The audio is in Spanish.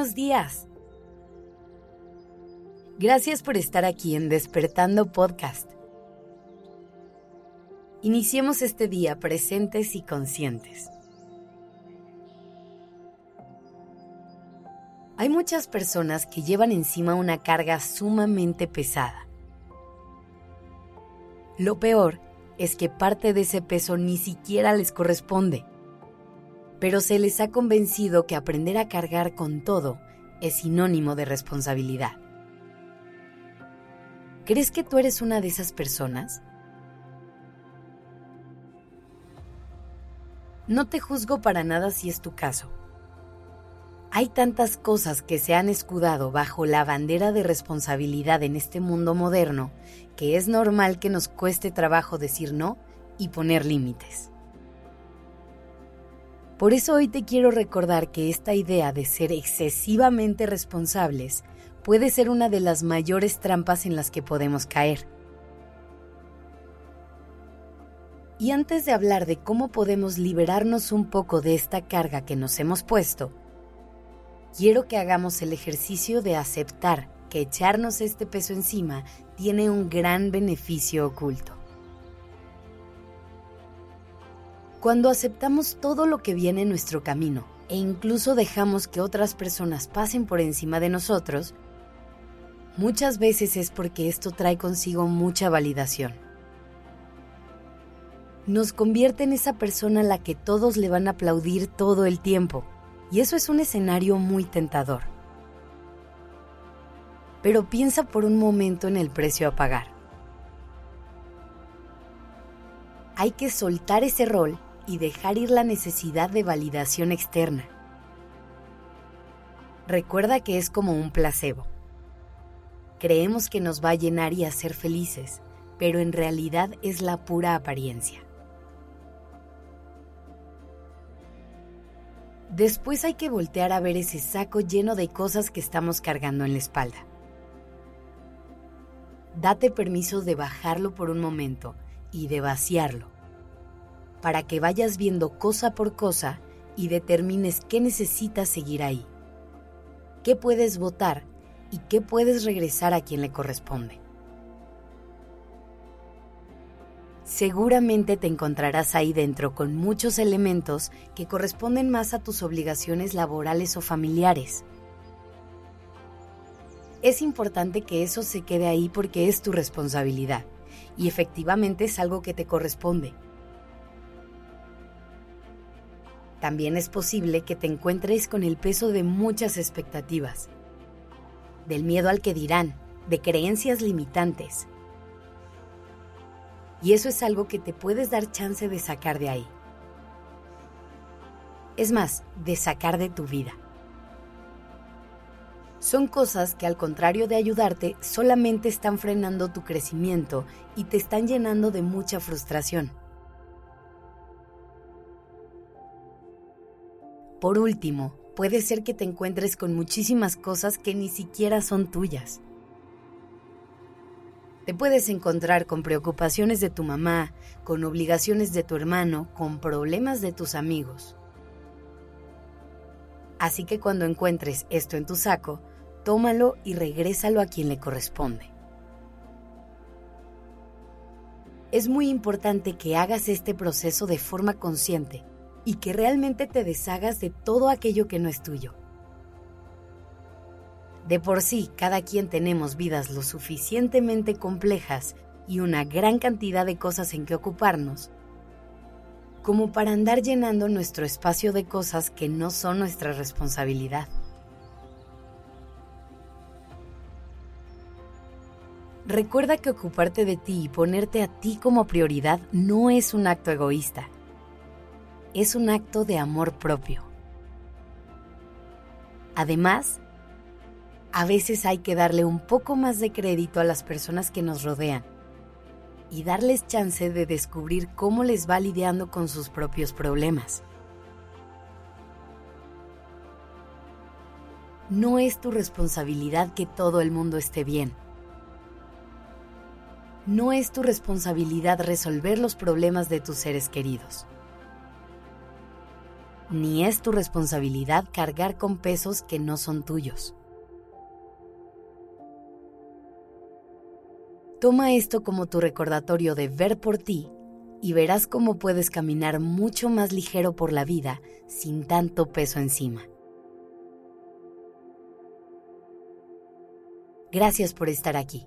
buenos días. Gracias por estar aquí en Despertando Podcast. Iniciemos este día presentes y conscientes. Hay muchas personas que llevan encima una carga sumamente pesada. Lo peor es que parte de ese peso ni siquiera les corresponde, pero se les ha convencido que aprender a cargar con todo es sinónimo de responsabilidad. ¿Crees que tú eres una de esas personas? No te juzgo para nada si es tu caso. Hay tantas cosas que se han escudado bajo la bandera de responsabilidad en este mundo moderno que es normal que nos cueste trabajo decir no y poner límites. Por eso hoy te quiero recordar que esta idea de ser excesivamente responsables puede ser una de las mayores trampas en las que podemos caer. Y antes de hablar de cómo podemos liberarnos un poco de esta carga que nos hemos puesto, quiero que hagamos el ejercicio de aceptar que echarnos este peso encima tiene un gran beneficio oculto. Cuando aceptamos todo lo que viene en nuestro camino e incluso dejamos que otras personas pasen por encima de nosotros, Muchas veces es porque esto trae consigo mucha validación. Nos convierte en esa persona a la que todos le van a aplaudir todo el tiempo, y eso es un escenario muy tentador. Pero piensa por un momento en el precio a pagar. Hay que soltar ese rol y dejar ir la necesidad de validación externa. Recuerda que es como un placebo Creemos que nos va a llenar y hacer felices, pero en realidad es la pura apariencia. Después hay que voltear a ver ese saco lleno de cosas que estamos cargando en la espalda. Date permiso de bajarlo por un momento y de vaciarlo, para que vayas viendo cosa por cosa y determines qué necesitas seguir ahí, qué puedes votar y qué puedes regresar a quien le corresponde. Seguramente te encontrarás ahí dentro con muchos elementos que corresponden más a tus obligaciones laborales o familiares. Es importante que eso se quede ahí porque es tu responsabilidad y efectivamente es algo que te corresponde. También es posible que te encuentres con el peso de muchas expectativas del miedo al que dirán, de creencias limitantes. Y eso es algo que te puedes dar chance de sacar de ahí. Es más, de sacar de tu vida. Son cosas que al contrario de ayudarte, solamente están frenando tu crecimiento y te están llenando de mucha frustración. Por último, puede ser que te encuentres con muchísimas cosas que ni siquiera son tuyas. Te puedes encontrar con preocupaciones de tu mamá, con obligaciones de tu hermano, con problemas de tus amigos. Así que cuando encuentres esto en tu saco, tómalo y regrésalo a quien le corresponde. Es muy importante que hagas este proceso de forma consciente y que realmente te deshagas de todo aquello que no es tuyo. De por sí, cada quien tenemos vidas lo suficientemente complejas y una gran cantidad de cosas en que ocuparnos, como para andar llenando nuestro espacio de cosas que no son nuestra responsabilidad. Recuerda que ocuparte de ti y ponerte a ti como prioridad no es un acto egoísta es un acto de amor propio. Además, a veces hay que darle un poco más de crédito a las personas que nos rodean y darles chance de descubrir cómo les va lidiando con sus propios problemas. No es tu responsabilidad que todo el mundo esté bien. No es tu responsabilidad resolver los problemas de tus seres queridos ni es tu responsabilidad cargar con pesos que no son tuyos. Toma esto como tu recordatorio de ver por ti y verás cómo puedes caminar mucho más ligero por la vida sin tanto peso encima. Gracias por estar aquí.